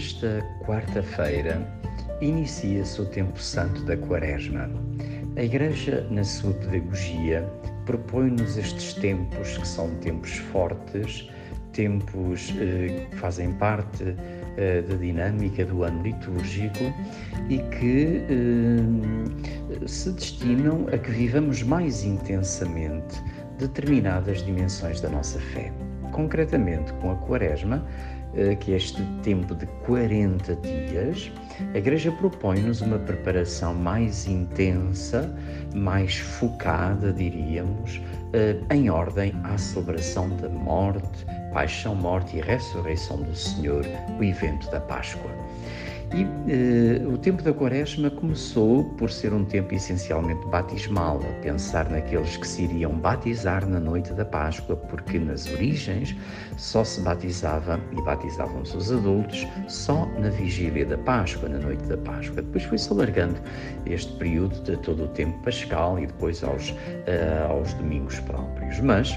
Nesta quarta-feira, inicia-se o tempo santo da Quaresma. A Igreja, na sua pedagogia, propõe-nos estes tempos que são tempos fortes, tempos eh, que fazem parte eh, da dinâmica do ano litúrgico e que eh, se destinam a que vivamos mais intensamente determinadas dimensões da nossa fé. Concretamente, com a Quaresma, que é este tempo de 40 dias, a Igreja propõe-nos uma preparação mais intensa, mais focada, diríamos, eh, em ordem à celebração da morte, paixão, morte e ressurreição do Senhor, o evento da Páscoa. E eh, o tempo da Quaresma começou por ser um tempo essencialmente batismal, a pensar naqueles que se iriam batizar na noite da Páscoa, porque nas origens só se batizava e batizavam-se os adultos só na vigília da Páscoa, na noite da Páscoa. Depois foi-se alargando este período de todo o tempo pascal e depois aos, uh, aos domingos próprios. Mas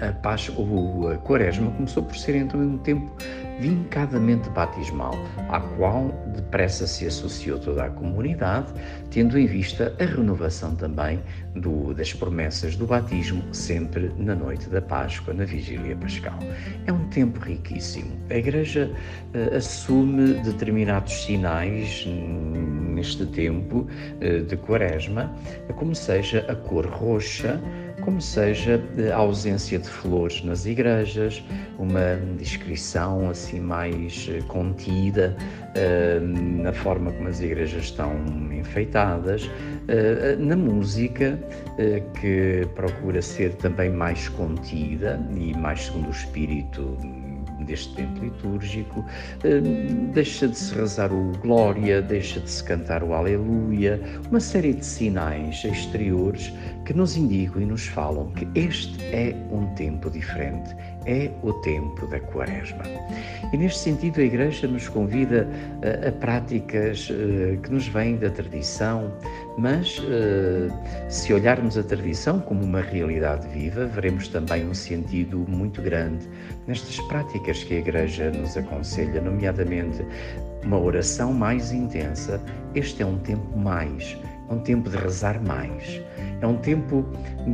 a, Páscoa, a Quaresma começou por ser então um tempo vincadamente batismal, à qual depressa se associou toda a comunidade, tendo em vista a renovação também do, das promessas do batismo, sempre na noite da Páscoa, na vigília pascal. É um tempo riquíssimo. A Igreja uh, assume determinados sinais neste tempo uh, de Quaresma, como seja a cor roxa, como seja a ausência de flores nas igrejas, uma descrição assim mais eh, contida uh, na forma como as igrejas estão enfeitadas, uh, na música uh, que procura ser também mais contida e mais segundo o espírito deste tempo litúrgico, deixa de se rezar o Glória, deixa de se cantar o Aleluia, uma série de sinais exteriores que nos indicam e nos falam que este é um tempo diferente, é o tempo da Quaresma. E neste sentido, a Igreja nos convida a, a práticas uh, que nos vêm da tradição, mas uh, se olharmos a tradição como uma realidade viva, veremos também um sentido muito grande nestas práticas que a Igreja nos aconselha, nomeadamente uma oração mais intensa. Este é um tempo mais, é um tempo de rezar mais é um tempo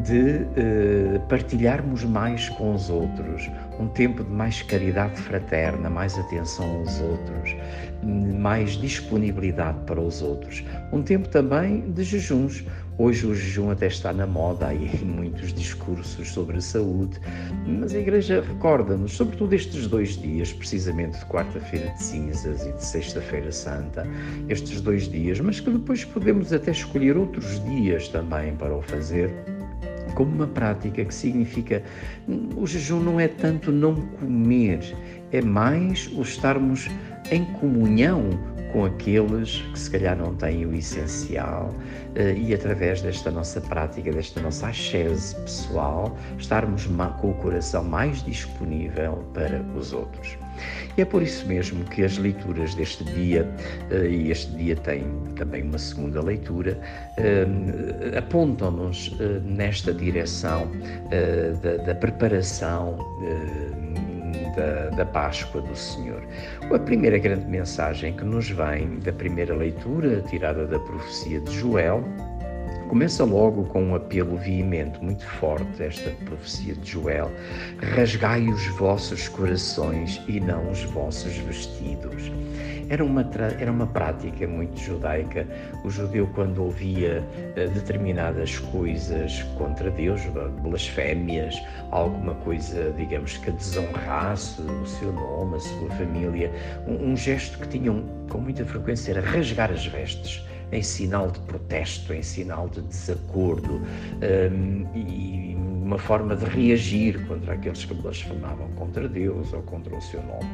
de uh, partilharmos mais com os outros, um tempo de mais caridade fraterna, mais atenção aos outros, mais disponibilidade para os outros. Um tempo também de jejuns, Hoje o jejum até está na moda, há muitos discursos sobre a saúde, mas a Igreja recorda-nos, sobretudo estes dois dias, precisamente de quarta-feira de cinzas e de sexta-feira santa, estes dois dias, mas que depois podemos até escolher outros dias também para o fazer como uma prática que significa o jejum não é tanto não comer, é mais o estarmos em comunhão com aqueles que se calhar não têm o essencial uh, e através desta nossa prática, desta nossa ascese pessoal, estarmos com o coração mais disponível para os outros. E é por isso mesmo que as leituras deste dia, uh, e este dia tem também uma segunda leitura, uh, apontam-nos nesta direção da, da, preparação da, da Páscoa do Senhor. A primeira grande mensagem que nos vem da primeira leitura, tirada da profecia de Joel, Começa logo com um apelo veemente, muito forte, esta profecia de Joel: Rasgai os vossos corações e não os vossos vestidos. Era uma, era uma prática muito judaica. O judeu, quando ouvia uh, determinadas coisas contra Deus, blasfémias, alguma coisa, digamos, que desonrasse o seu nome, a sua família, um, um gesto que tinham com muita frequência era rasgar as vestes em sinal de protesto, em sinal de desacordo. Um, e uma forma de reagir contra aqueles que blasfemavam contra Deus ou contra o seu nome.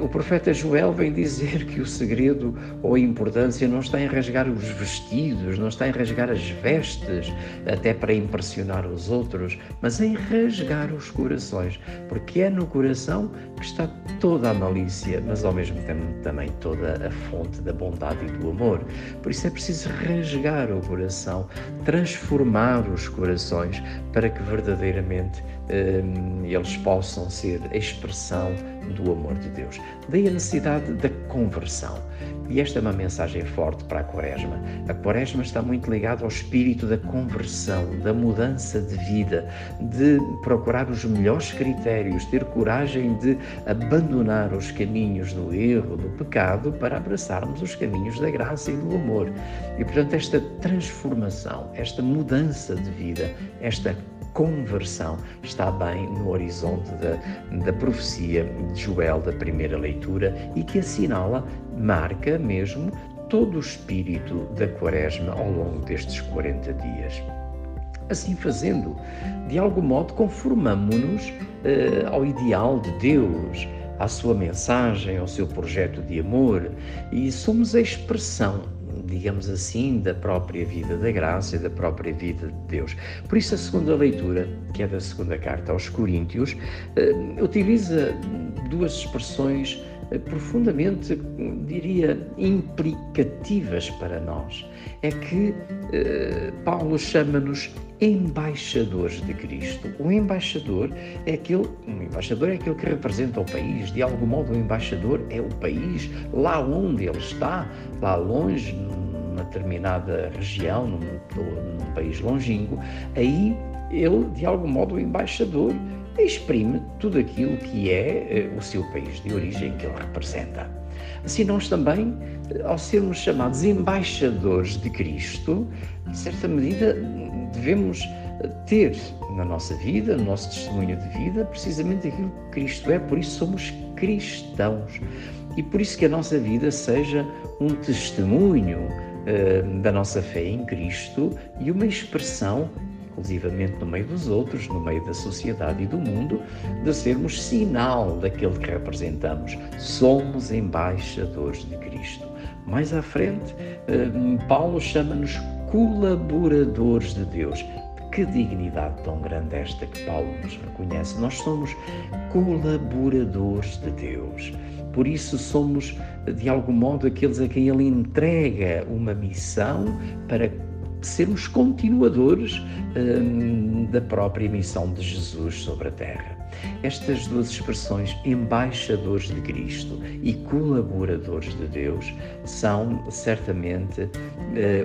O profeta Joel vem dizer que o segredo ou a importância não está em rasgar os vestidos, não está em rasgar as vestes, até para impressionar os outros, mas em rasgar os corações, porque é no coração que está toda a malícia, mas ao mesmo tempo também toda a fonte da bondade e do amor. Por isso é preciso rasgar o coração, transformar os corações para que verdadeiramente um, eles possam ser a expressão do amor de Deus. Daí a necessidade da conversão. E esta é uma mensagem forte para a Quaresma. A Quaresma está muito ligada ao espírito da conversão, da mudança de vida, de procurar os melhores critérios, ter coragem de abandonar os caminhos do erro, do pecado, para abraçarmos os caminhos da graça e do amor. E, portanto, esta transformação, esta mudança de vida, esta conversão está bem no horizonte da, da profecia de Joel, da primeira leitura, e que assinala, marca mesmo, todo o espírito da Quaresma ao longo destes 40 dias. Assim fazendo, de algum modo, conformamos-nos uh, ao ideal de Deus, à sua mensagem, ao seu projeto de amor e somos a expressão digamos assim, da própria vida da graça e da própria vida de Deus. Por isso, a segunda leitura, que é da segunda carta aos Coríntios, eh, utiliza duas expressões profundamente, diria, implicativas para nós. É que eh, Paulo chama-nos embaixadores de Cristo. O embaixador é aquele, um embaixador é aquele que representa o país. De algum modo, o embaixador é o país lá onde ele está, lá longe, numa determinada região, num, num país longínquo. Aí ele, de algum modo, o embaixador exprime tudo aquilo que é eh, o seu país de origem que ele representa. Assim, nós também, eh, ao sermos chamados embaixadores de Cristo, em certa medida, devemos eh, ter na nossa vida, no nosso testemunho de vida, precisamente aquilo que Cristo é, por isso somos cristãos. E por isso que a nossa vida seja um testemunho da nossa fé em Cristo e uma expressão inclusivamente no meio dos outros, no meio da sociedade e do mundo, de sermos sinal daquele que representamos. Somos embaixadores de Cristo. Mais à frente, eh, Paulo chama-nos colaboradores de Deus. Que dignidade tão grande esta que Paulo nos reconhece. Nós somos colaboradores de Deus. Por isso somos, de algum modo, aqueles a quem Ele entrega uma missão para sermos continuadores hum, da própria missão de Jesus sobre a terra. Estas duas expressões, embaixadores de Cristo e colaboradores de Deus, são certamente uh,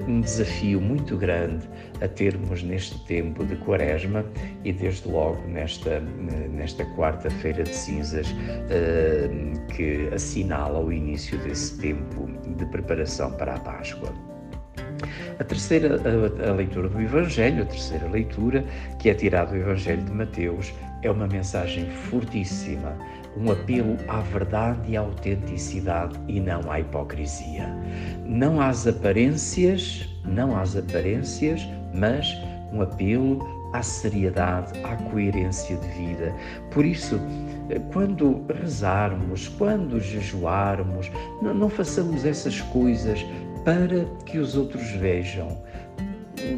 um desafio muito grande a termos neste tempo de Quaresma e, desde logo, nesta, nesta quarta-feira de cinzas, uh, que assinala o início desse tempo de preparação para a Páscoa. A terceira a, a leitura do Evangelho, a terceira leitura, que é tirada do Evangelho de Mateus, é uma mensagem fortíssima, um apelo à verdade e à autenticidade e não à hipocrisia. Não às aparências, não às aparências, mas um apelo à seriedade, à coerência de vida. Por isso, quando rezarmos, quando jejuarmos, não, não façamos essas coisas para que os outros vejam.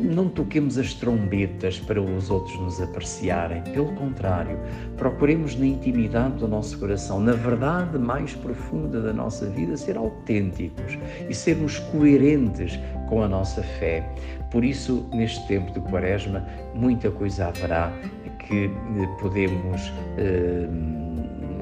Não toquemos as trombetas para os outros nos apreciarem. Pelo contrário, procuremos na intimidade do nosso coração, na verdade mais profunda da nossa vida, ser autênticos e sermos coerentes com a nossa fé. Por isso, neste tempo de Quaresma, muita coisa haverá que eh, podemos eh,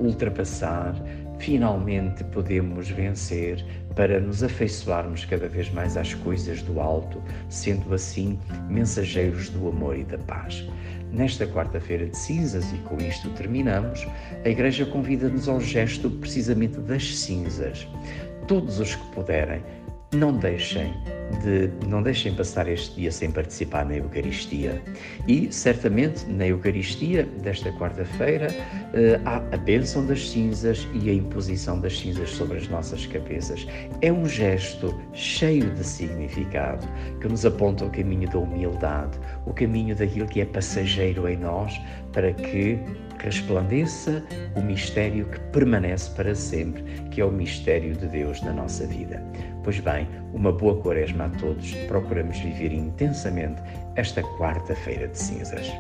ultrapassar, finalmente podemos vencer para nos afeiçoarmos cada vez mais às coisas do alto, sendo assim mensageiros do amor e da paz. Nesta quarta-feira de cinzas, e com isto terminamos, a Igreja convida-nos ao gesto precisamente das cinzas. Todos os que puderem, não deixem de não deixem passar este dia sem participar na Eucaristia. E certamente na Eucaristia desta quarta-feira eh, há a bênção das cinzas e a imposição das cinzas sobre as nossas cabeças. É um gesto cheio de significado que nos aponta o caminho da humildade, o caminho daquilo que é passageiro em nós, para que resplandeça o mistério que permanece para sempre, que é o mistério de Deus na nossa vida. Pois bem, uma boa quaresma a todos. Procuramos viver intensamente esta quarta-feira de cinzas.